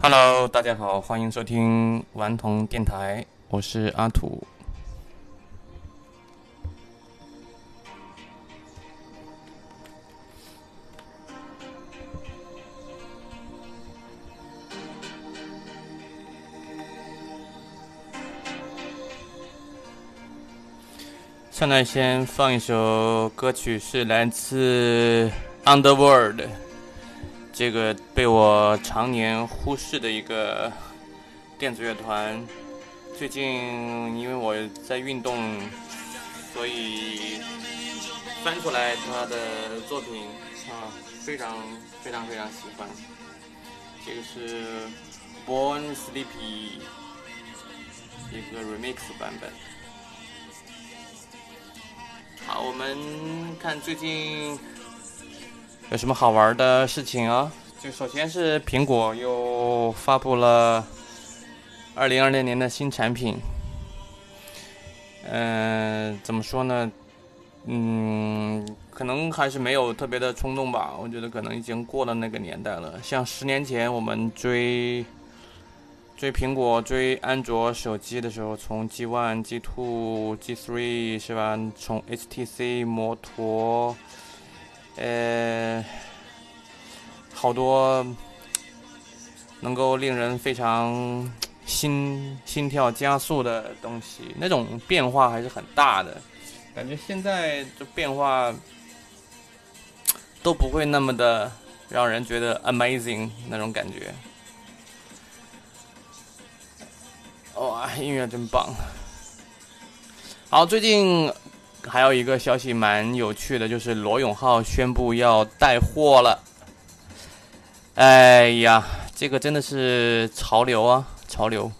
Hello，大家好，欢迎收听顽童电台，我是阿土。现在先放一首歌曲，是来自 Underworld，这个被我常年忽视的一个电子乐团。最近因为我在运动，所以翻出来他的作品啊，非常非常非常喜欢。这个是 Born Sleepy 一个 remix 版本。好，我们看最近有什么好玩的事情啊？就首先是苹果又发布了二零二零年的新产品。嗯，怎么说呢？嗯，可能还是没有特别的冲动吧。我觉得可能已经过了那个年代了。像十年前我们追。追苹果、追安卓手机的时候，从 G One、G Two、G Three 是吧？从 HTC、摩托，呃，好多能够令人非常心心跳加速的东西，那种变化还是很大的。感觉现在这变化都不会那么的让人觉得 amazing 那种感觉。哇，音乐真棒！好，最近还有一个消息蛮有趣的，就是罗永浩宣布要带货了。哎呀，这个真的是潮流啊，潮流！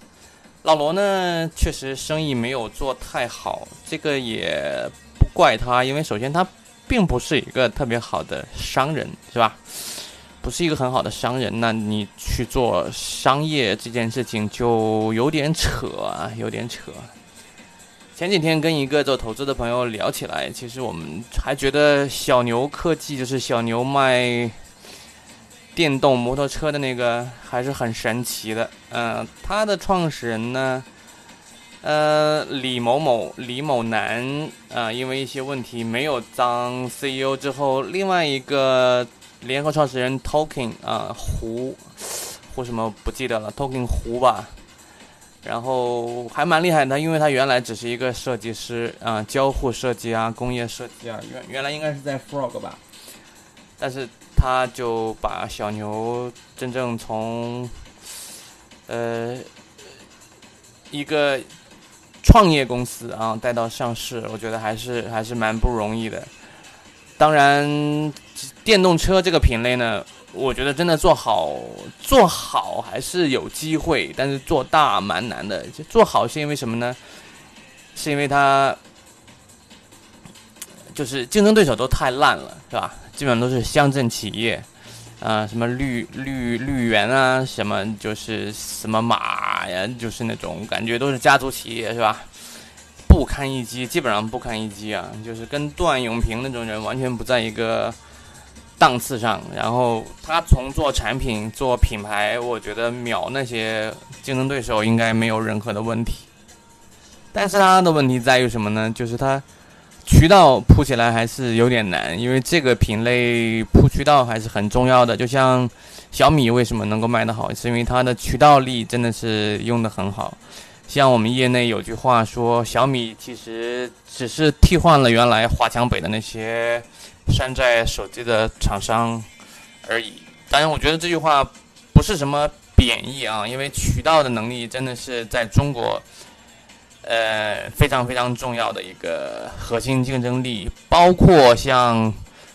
老罗呢，确实生意没有做太好，这个也不怪他，因为首先他并不是一个特别好的商人，是吧？不是一个很好的商人，那你去做商业这件事情就有点扯啊，有点扯。前几天跟一个做投资的朋友聊起来，其实我们还觉得小牛科技就是小牛卖电动摩托车的那个还是很神奇的。嗯，他的创始人呢，呃，李某某李某男啊，因为一些问题没有当 CEO 之后，另外一个。联合创始人 Token 啊，胡胡什么不记得了，Token 胡吧，然后还蛮厉害的，因为他原来只是一个设计师啊，交互设计啊，工业设计啊，原原来应该是在 Frog 吧，但是他就把小牛真正从呃一个创业公司啊带到上市，我觉得还是还是蛮不容易的。当然，电动车这个品类呢，我觉得真的做好做好还是有机会，但是做大蛮难的。就做好是因为什么呢？是因为它就是竞争对手都太烂了，是吧？基本上都是乡镇企业，啊，什么绿绿绿源啊，什么就是什么马呀，就是那种感觉都是家族企业，是吧？不堪一击，基本上不堪一击啊！就是跟段永平那种人完全不在一个档次上。然后他从做产品、做品牌，我觉得秒那些竞争对手应该没有任何的问题。但是他的问题在于什么呢？就是他渠道铺起来还是有点难，因为这个品类铺渠道还是很重要的。就像小米为什么能够卖得好，是因为它的渠道力真的是用得很好。像我们业内有句话说，小米其实只是替换了原来华强北的那些山寨手机的厂商而已。当然，我觉得这句话不是什么贬义啊，因为渠道的能力真的是在中国，呃，非常非常重要的一个核心竞争力。包括像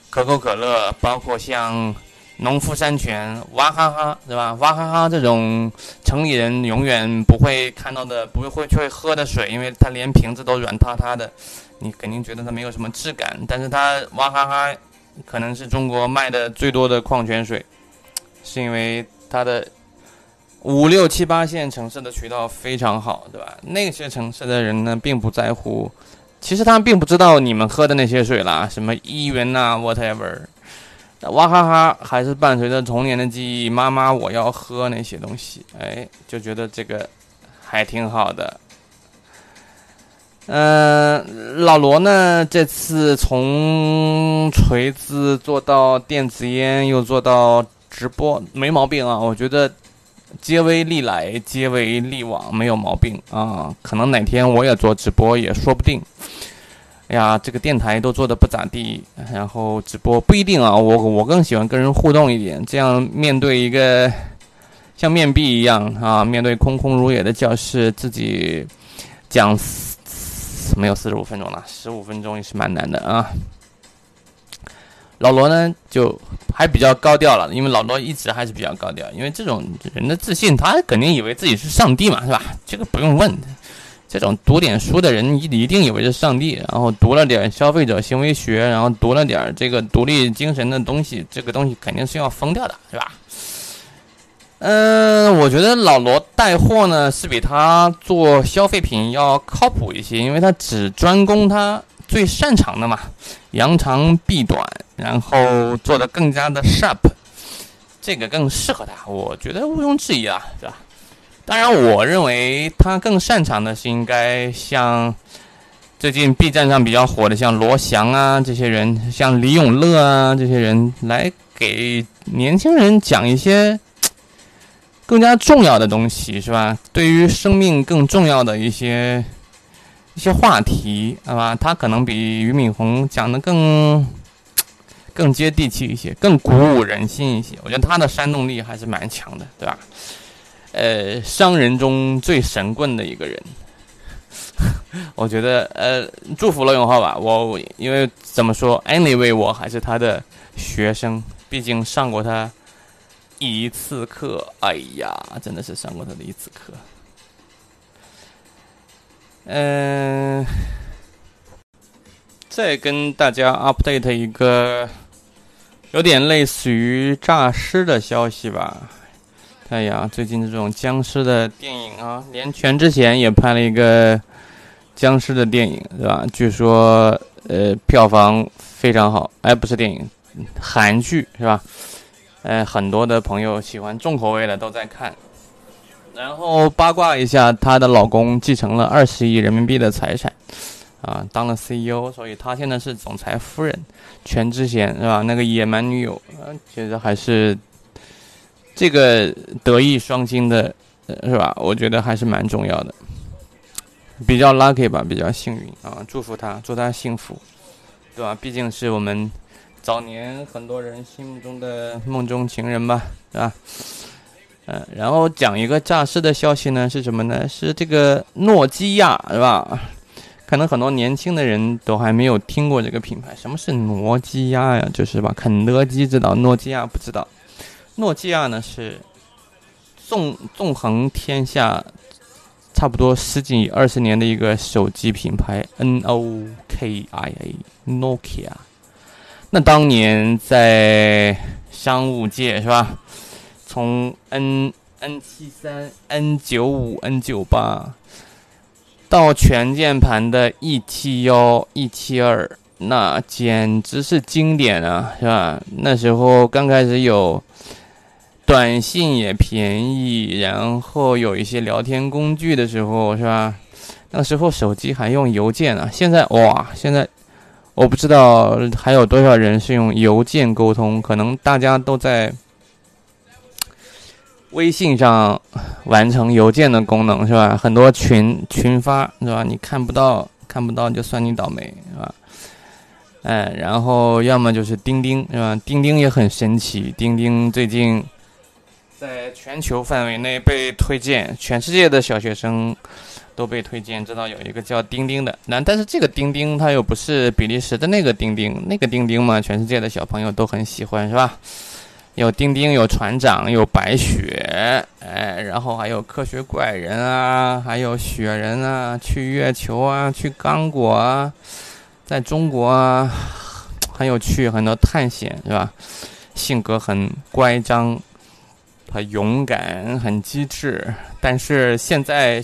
可口可乐，包括像。农夫山泉，娃哈哈，对吧？娃哈哈这种城里人永远不会看到的，不会会去喝的水，因为它连瓶子都软塌塌的，你肯定觉得它没有什么质感。但是它娃哈哈可能是中国卖的最多的矿泉水，是因为它的五六七八线城市的渠道非常好，对吧？那些城市的人呢，并不在乎，其实他们并不知道你们喝的那些水啦，什么一元呐，whatever。娃哈哈还是伴随着童年的记忆，妈妈我要喝那些东西，哎，就觉得这个还挺好的。嗯，老罗呢，这次从锤子做到电子烟，又做到直播，没毛病啊，我觉得。皆为利来，皆为利往，没有毛病啊！可能哪天我也做直播也说不定。哎呀，这个电台都做的不咋地，然后直播不一定啊。我我更喜欢跟人互动一点，这样面对一个像面壁一样啊，面对空空如也的教室，自己讲没有四十五分钟了，十五分钟也是蛮难的啊。老罗呢，就还比较高调了，因为老罗一直还是比较高调，因为这种人的自信，他肯定以为自己是上帝嘛，是吧？这个不用问，这种读点书的人一一定以为是上帝，然后读了点消费者行为学，然后读了点这个独立精神的东西，这个东西肯定是要疯掉的，是吧？嗯，我觉得老罗带货呢是比他做消费品要靠谱一些，因为他只专攻他。最擅长的嘛，扬长避短，然后做的更加的 sharp，这个更适合他，我觉得毋庸置疑啊，是吧？当然，我认为他更擅长的是应该像最近 B 站上比较火的，像罗翔啊这些人，像李永乐啊这些人，来给年轻人讲一些更加重要的东西，是吧？对于生命更重要的一些。一些话题，好吧，他可能比俞敏洪讲的更更接地气一些，更鼓舞人心一些。我觉得他的煽动力还是蛮强的，对吧？呃，商人中最神棍的一个人，我觉得，呃，祝福罗永浩吧。我因为怎么说，anyway，我还是他的学生，毕竟上过他一次课。哎呀，真的是上过他的一次课。嗯，再跟大家 update 一个有点类似于诈尸的消息吧。哎呀，最近这种僵尸的电影啊，连全智贤也拍了一个僵尸的电影，是吧？据说呃票房非常好。哎，不是电影，韩剧是吧？哎，很多的朋友喜欢重口味的都在看。然后八卦一下，她的老公继承了二十亿人民币的财产，啊，当了 CEO，所以她现在是总裁夫人，全智贤是吧？那个野蛮女友，啊，其实还是这个德艺双馨的，是吧？我觉得还是蛮重要的，比较 lucky 吧，比较幸运啊，祝福他，祝他幸福，对吧？毕竟是我们早年很多人心目中的梦中情人吧，是吧？嗯，然后讲一个诈尸的消息呢，是什么呢？是这个诺基亚，是吧？可能很多年轻的人都还没有听过这个品牌。什么是诺基亚呀？就是吧，肯德基知道，诺基亚不知道。诺基亚呢是纵纵横天下，差不多十几二十年的一个手机品牌，N O K I A，Nokia。那当年在商务界，是吧？从 N N 七三、N 九五、N 九八到全键盘的 E 七幺、E 七二，那简直是经典啊，是吧？那时候刚开始有短信也便宜，然后有一些聊天工具的时候，是吧？那时候手机还用邮件啊，现在哇，现在我不知道还有多少人是用邮件沟通，可能大家都在。微信上完成邮件的功能是吧？很多群群发是吧？你看不到看不到就算你倒霉是吧？哎，然后要么就是钉钉是吧？钉钉也很神奇，钉钉最近在全球范围内被推荐，全世界的小学生都被推荐，知道有一个叫钉钉的。那但是这个钉钉它又不是比利时的那个钉钉，那个钉钉嘛，全世界的小朋友都很喜欢是吧？有丁丁，有船长，有白雪，哎，然后还有科学怪人啊，还有雪人啊，去月球啊，去刚果啊，在中国啊，很有趣，很多探险是吧？性格很乖张，很勇敢，很机智。但是现在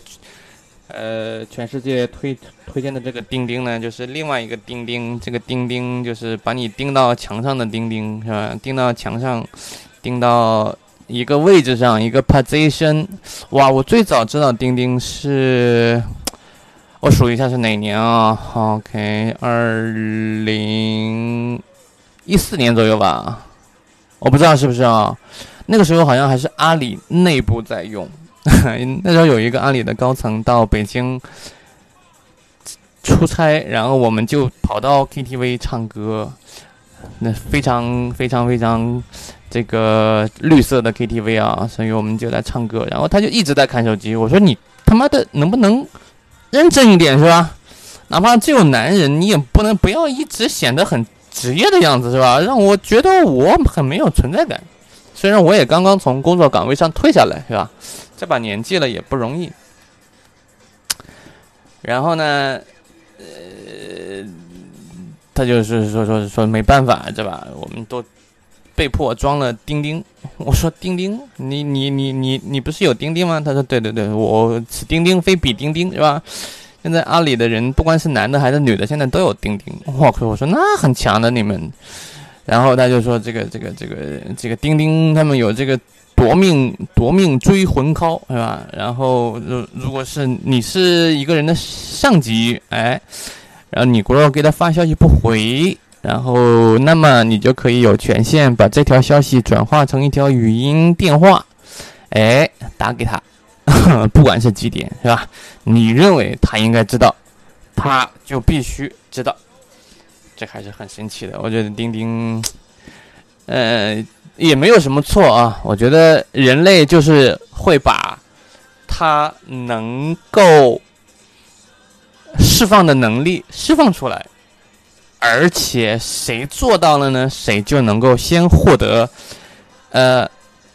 呃，全世界推推荐的这个钉钉呢，就是另外一个钉钉，这个钉钉就是把你钉到墙上的钉钉，是吧？钉到墙上，钉到一个位置上，一个 position。哇，我最早知道钉钉是，我数一下是哪年啊？OK，二零一四年左右吧，我不知道是不是啊？那个时候好像还是阿里内部在用。那时候有一个阿里的高层到北京出差，然后我们就跑到 KTV 唱歌，那非常非常非常这个绿色的 KTV 啊，所以我们就在唱歌，然后他就一直在看手机。我说你他妈的能不能认真一点是吧？哪怕只有男人，你也不能不要一直显得很职业的样子是吧？让我觉得我很没有存在感。虽然我也刚刚从工作岗位上退下来是吧？这把年纪了也不容易，然后呢，呃，他就是说说说没办法，对吧？我们都被迫装了钉钉。我说钉钉，你你你你你不是有钉钉吗？他说对对对，我此钉钉非彼钉钉，是吧？现在阿里的人不管是男的还是女的，现在都有钉钉。我靠！我说那很强的你们。然后他就说这个这个这个这个钉钉，他们有这个。夺命夺命追魂 call 是吧？然后如如果是你是一个人的上级，哎，然后你如果给他发消息不回，然后那么你就可以有权限把这条消息转化成一条语音电话，哎，打给他，不管是几点是吧？你认为他应该知道，他就必须知道，这还是很神奇的。我觉得钉钉，呃。也没有什么错啊，我觉得人类就是会把它能够释放的能力释放出来，而且谁做到了呢？谁就能够先获得呃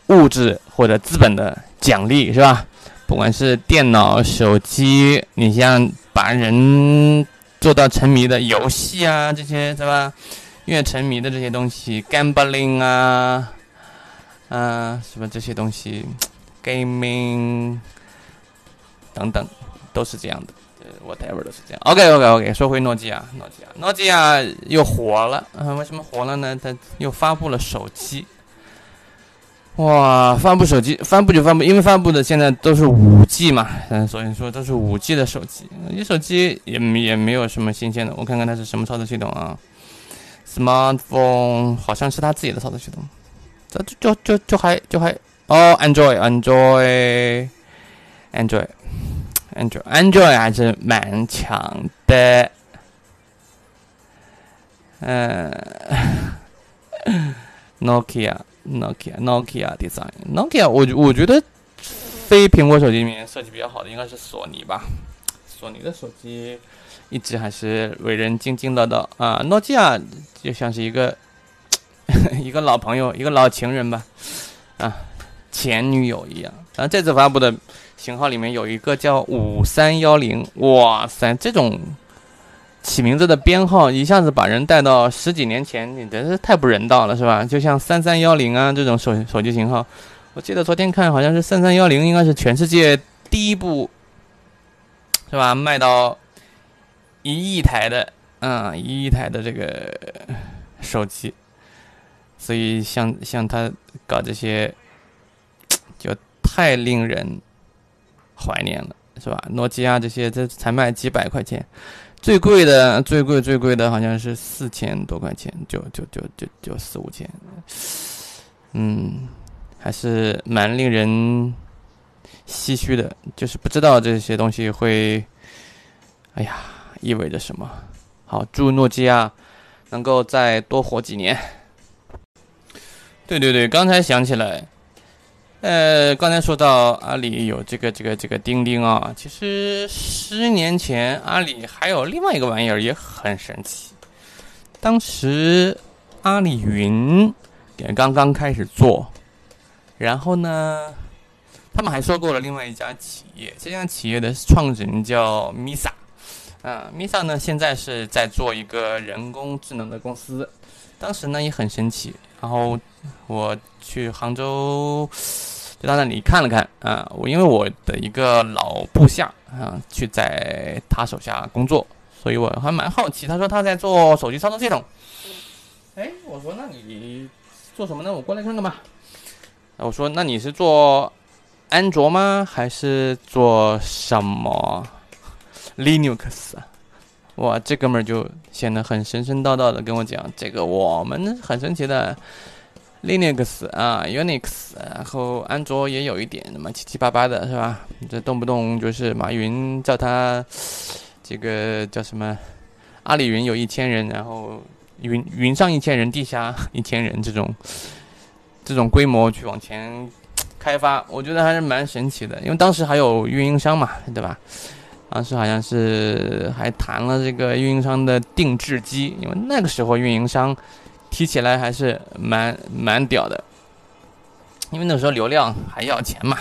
物质或者资本的奖励，是吧？不管是电脑、手机，你像把人做到沉迷的游戏啊，这些是吧？越沉迷的这些东西，gambling 啊，啊，什么这些东西，gaming 等等，都是这样的，，whatever 都是这样。OK，OK，OK，说回诺基亚，诺基亚，诺基亚又火了，为什么火了呢？它又发布了手机，哇，发布手机，发布就发布，因为发布的现在都是五 G 嘛，嗯，所以说都是五 G 的手机，你手机也也没有什么新鲜的，我看看它是什么操作系统啊。Smartphone 好像是他自己的操作系统，这就就就还就还哦，Android，Android，Android，Android，Android 还是蛮强的。嗯，Nokia nokia nokia design，Nokia，我我觉得非苹果手机里面设计比较好的应该是索尼吧，索尼的手机。一直还是为人津津乐道啊，诺基亚就像是一个 一个老朋友，一个老情人吧，啊，前女友一样。啊，这次发布的型号里面有一个叫五三幺零，哇塞，这种起名字的编号一下子把人带到十几年前，你真是太不人道了，是吧？就像三三幺零啊这种手手机型号，我记得昨天看好像是三三幺零应该是全世界第一部，是吧？卖到。一亿台的，嗯，一亿台的这个手机，所以像像他搞这些，就太令人怀念了，是吧？诺基亚这些这才卖几百块钱，最贵的最贵最贵的好像是四千多块钱，就就就就就四五千，嗯，还是蛮令人唏嘘的，就是不知道这些东西会，哎呀。意味着什么？好，祝诺基亚能够再多活几年。对对对，刚才想起来，呃，刚才说到阿里有这个这个这个钉钉啊，其实十年前阿里还有另外一个玩意儿也很神奇。当时阿里云也刚刚开始做，然后呢，他们还收购了另外一家企业，这家企业的创始人叫 Misa。啊，Misa 呢，现在是在做一个人工智能的公司。当时呢也很神奇，然后我去杭州，到那里看了看啊。我因为我的一个老部下啊，去在他手下工作，所以我还蛮好奇。他说他在做手机操作系统。哎，我说那你做什么呢？我过来看看吧。我说那你是做安卓吗？还是做什么 Linux？哇，这哥们儿就显得很神神叨叨的跟我讲，这个我们很神奇的 Linux 啊，Unix，然后安卓也有一点，那么七七八八的是吧？这动不动就是马云叫他这个叫什么？阿里云有一千人，然后。云云上一千人，地下一千人，这种这种规模去往前开发，我觉得还是蛮神奇的。因为当时还有运营商嘛，对吧？当时好像是还谈了这个运营商的定制机，因为那个时候运营商提起来还是蛮蛮屌的。因为那时候流量还要钱嘛，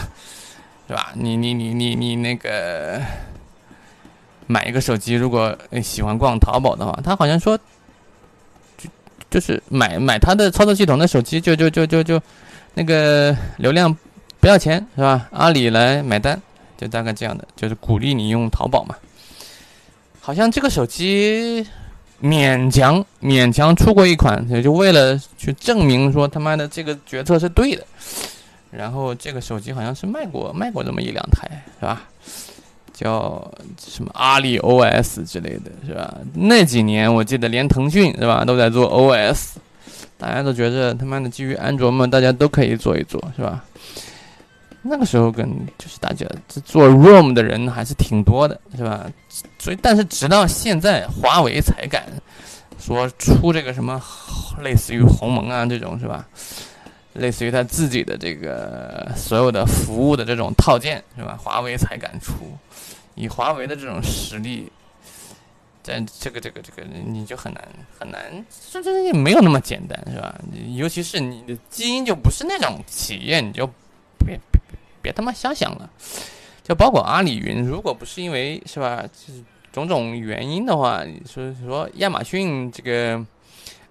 是吧？你你你你你那个买一个手机，如果喜欢逛淘宝的话，他好像说。就就是买买他的操作系统的手机，就就就就就那个流量不要钱是吧？阿里来买单，就大概这样的，就是鼓励你用淘宝嘛。好像这个手机勉强勉强出过一款，也就为了去证明说他妈的这个决策是对的。然后这个手机好像是卖过卖过这么一两台，是吧？叫什么阿里 OS 之类的是吧？那几年我记得连腾讯是吧都在做 OS，大家都觉得他妈的基于安卓嘛，大家都可以做一做是吧？那个时候跟就是大家做 room 的人还是挺多的是吧？所以但是直到现在，华为才敢说出这个什么类似于鸿蒙啊这种是吧？类似于他自己的这个所有的服务的这种套件是吧？华为才敢出，以华为的这种实力，在这个这个这个你就很难很难，说真的也没有那么简单是吧？尤其是你的基因就不是那种企业，你就别别别他妈瞎想了。就包括阿里云，如果不是因为是吧，就是种种原因的话，说说亚马逊这个。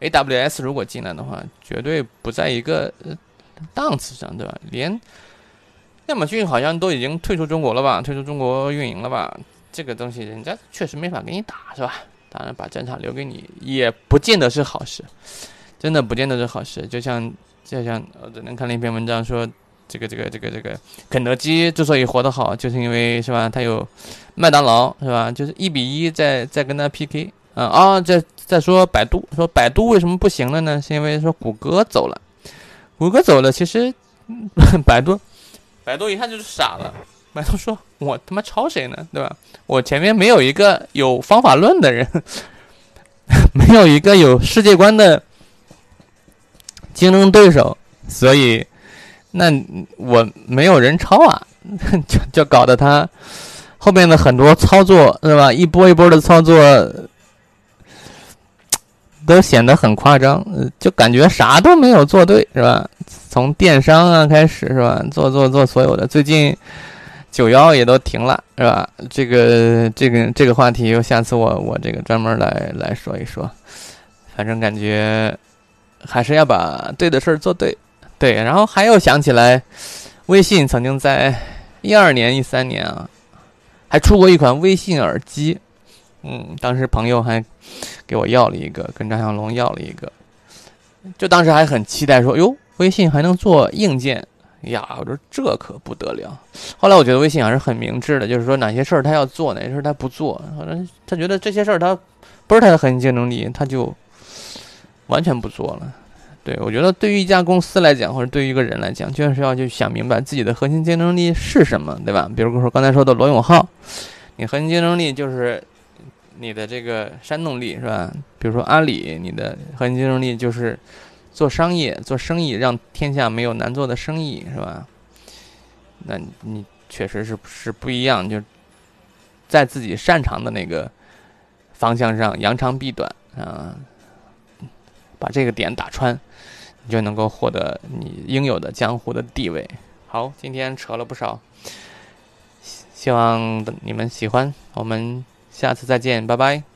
AWS 如果进来的话，绝对不在一个档次上，对吧？连亚马逊好像都已经退出中国了吧？退出中国运营了吧？这个东西人家确实没法给你打，是吧？当然把战场留给你，也不见得是好事，真的不见得是好事。就像就像我昨天看了一篇文章说，这个这个这个这个肯德基之所以活得好，就是因为是吧？它有麦当劳，是吧？就是一比一在在跟他 PK。啊啊！再再说百度，说百度为什么不行了呢？是因为说谷歌走了，谷歌走了，其实百度，百度一看就是傻了。百度说：“我他妈抄谁呢？对吧？我前面没有一个有方法论的人，没有一个有世界观的竞争对手，所以那我没有人抄啊，就就搞得他后面的很多操作是吧？一波一波的操作。”都显得很夸张，就感觉啥都没有做对，是吧？从电商啊开始，是吧？做做做所有的，最近九幺也都停了，是吧？这个这个这个话题，下次我我这个专门来来说一说。反正感觉还是要把对的事儿做对，对。然后还有想起来，微信曾经在一二年、一三年啊，还出过一款微信耳机。嗯，当时朋友还给我要了一个，跟张小龙要了一个，就当时还很期待，说哟，微信还能做硬件呀？我说这可不得了。后来我觉得微信还是很明智的，就是说哪些事儿他要做，哪些事儿他不做。反正他觉得这些事儿他不是他的核心竞争力，他就完全不做了。对我觉得对于一家公司来讲，或者对于一个人来讲，就是要去想明白自己的核心竞争力是什么，对吧？比如说刚才说的罗永浩，你核心竞争力就是。你的这个煽动力是吧？比如说阿里，你的核心竞争力就是做商业、做生意，让天下没有难做的生意是吧？那你确实是是不一样，就在自己擅长的那个方向上扬长避短啊，把这个点打穿，你就能够获得你应有的江湖的地位。好，今天扯了不少，希望你们喜欢我们。下次再见，拜拜。